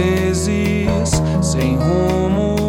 vezes sem rumo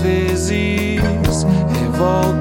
vezes revolta.